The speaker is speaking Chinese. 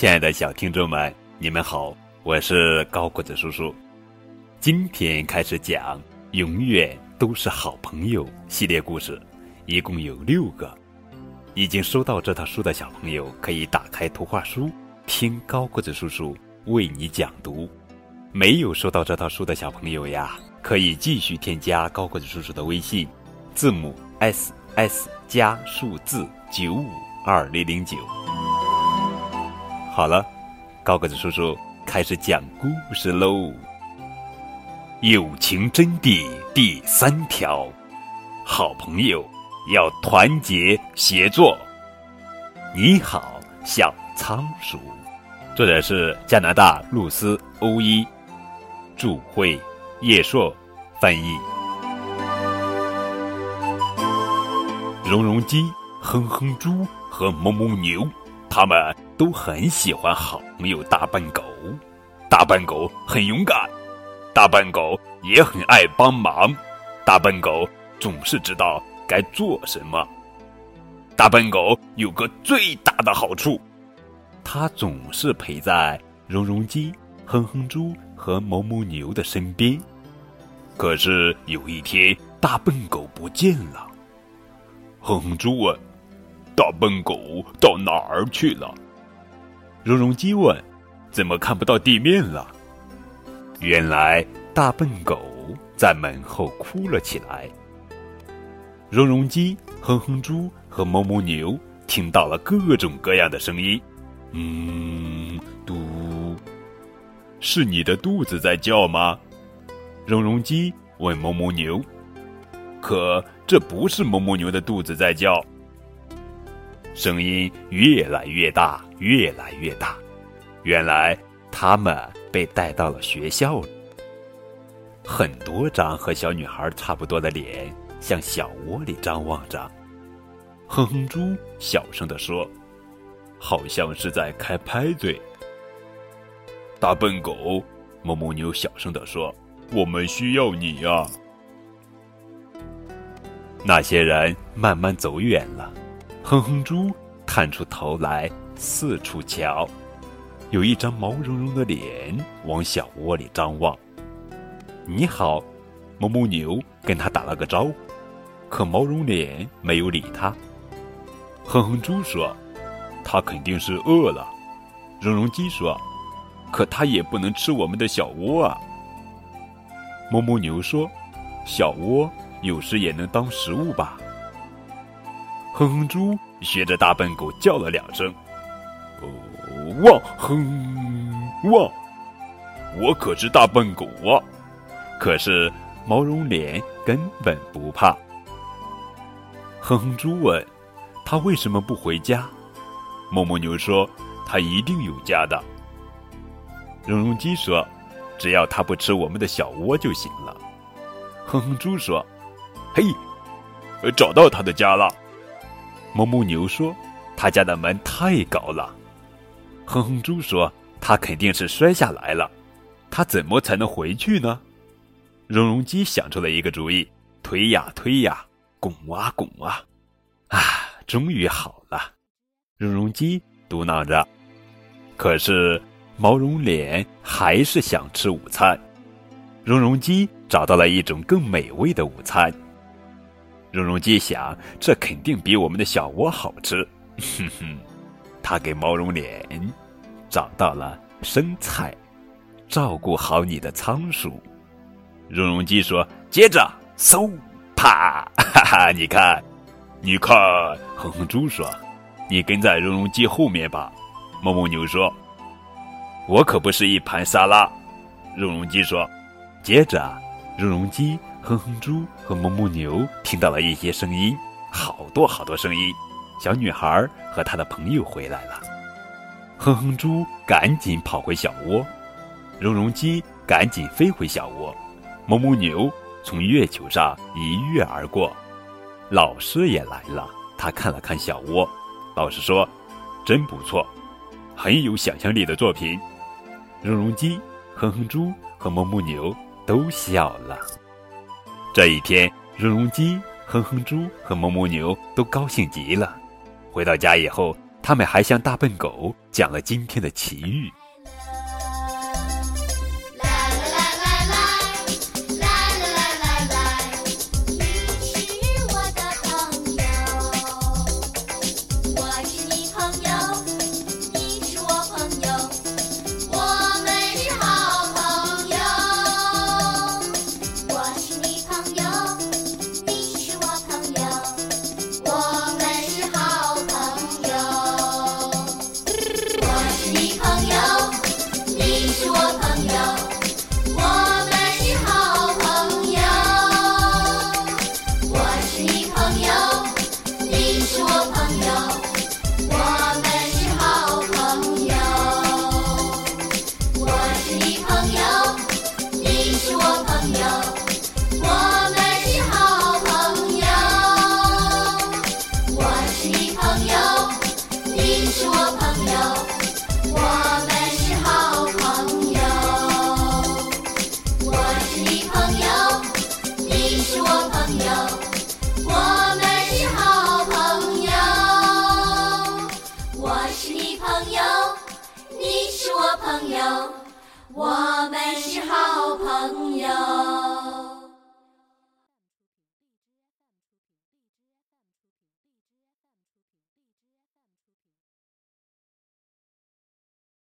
亲爱的小听众们，你们好，我是高个子叔叔。今天开始讲《永远都是好朋友》系列故事，一共有六个。已经收到这套书的小朋友，可以打开图画书，听高个子叔叔为你讲读。没有收到这套书的小朋友呀，可以继续添加高个子叔叔的微信，字母 S S 加数字九五二零零九。好了，高个子叔叔开始讲故事喽。友情真谛第三条：好朋友要团结协作。你好，小仓鼠。作者是加拿大露丝·欧伊。祝会叶硕翻译。蓉蓉鸡、哼哼猪和哞哞牛，他们都很喜欢好朋友大笨狗。大笨狗很勇敢，大笨狗也很爱帮忙。大笨狗总是知道该做什么。大笨狗有个最大的好处，它总是陪在蓉蓉鸡、哼哼猪。和哞哞牛的身边，可是有一天，大笨狗不见了。哼哼猪问：“大笨狗到哪儿去了？”绒绒鸡问：“怎么看不到地面了？”原来，大笨狗在门后哭了起来。绒绒鸡、哼哼猪和哞哞牛听到了各种各样的声音，嗯，嘟。是你的肚子在叫吗？绒绒鸡问哞哞牛。可这不是哞哞牛的肚子在叫。声音越来越大，越来越大。原来他们被带到了学校。很多张和小女孩差不多的脸向小窝里张望着。哼哼猪小声地说：“好像是在开拍嘴。”大笨狗，哞哞牛小声地说：“我们需要你呀。”那些人慢慢走远了，哼哼猪探出头来四处瞧，有一张毛茸茸的脸往小窝里张望。“你好！”哞哞牛跟他打了个招呼，可毛绒脸没有理他。哼哼猪说：“他肯定是饿了。”绒绒鸡说。可它也不能吃我们的小窝啊！哞哞牛说：“小窝有时也能当食物吧？”哼哼猪学着大笨狗叫了两声：“哦，汪哼汪！”我可是大笨狗啊！可是毛绒脸根本不怕。哼哼猪问：“他为什么不回家？”哞哞牛说：“他一定有家的。”绒绒鸡说：“只要它不吃我们的小窝就行了。”哼哼猪说：“嘿，找到他的家了。”哞哞牛说：“他家的门太高了。”哼哼猪说：“他肯定是摔下来了，他怎么才能回去呢？”绒绒鸡想出了一个主意，推呀推呀，拱啊拱啊，啊，终于好了。绒绒鸡嘟囔着：“可是。”毛绒脸还是想吃午餐，绒绒鸡找到了一种更美味的午餐。绒绒鸡想，这肯定比我们的小窝好吃。哼哼，他给毛绒脸找到了生菜，照顾好你的仓鼠。绒绒鸡说：“接着，嗖，啪，哈哈，你看，你看。”哼哼猪说：“你跟在绒绒鸡后面吧。”哞哞牛说。我可不是一盘沙拉，绒绒鸡说。接着，绒绒鸡、哼哼猪和哞哞牛听到了一些声音，好多好多声音。小女孩和她的朋友回来了。哼哼猪赶紧跑回小窝，绒绒鸡赶紧飞回小窝，哞哞牛从月球上一跃而过。老师也来了，他看了看小窝，老师说：“真不错，很有想象力的作品。”绒绒鸡、哼哼猪和哞哞牛都笑了。这一天，荣荣鸡、哼哼猪和哞哞牛都高兴极了。回到家以后，他们还向大笨狗讲了今天的奇遇。是你朋友，你是我朋友，我们是好朋友。我是你朋友，你是我朋友，我们是好朋友。我是你朋友，你是我朋友，我们是好朋友。我是你朋友，你是我朋友。朋友我们是好朋友。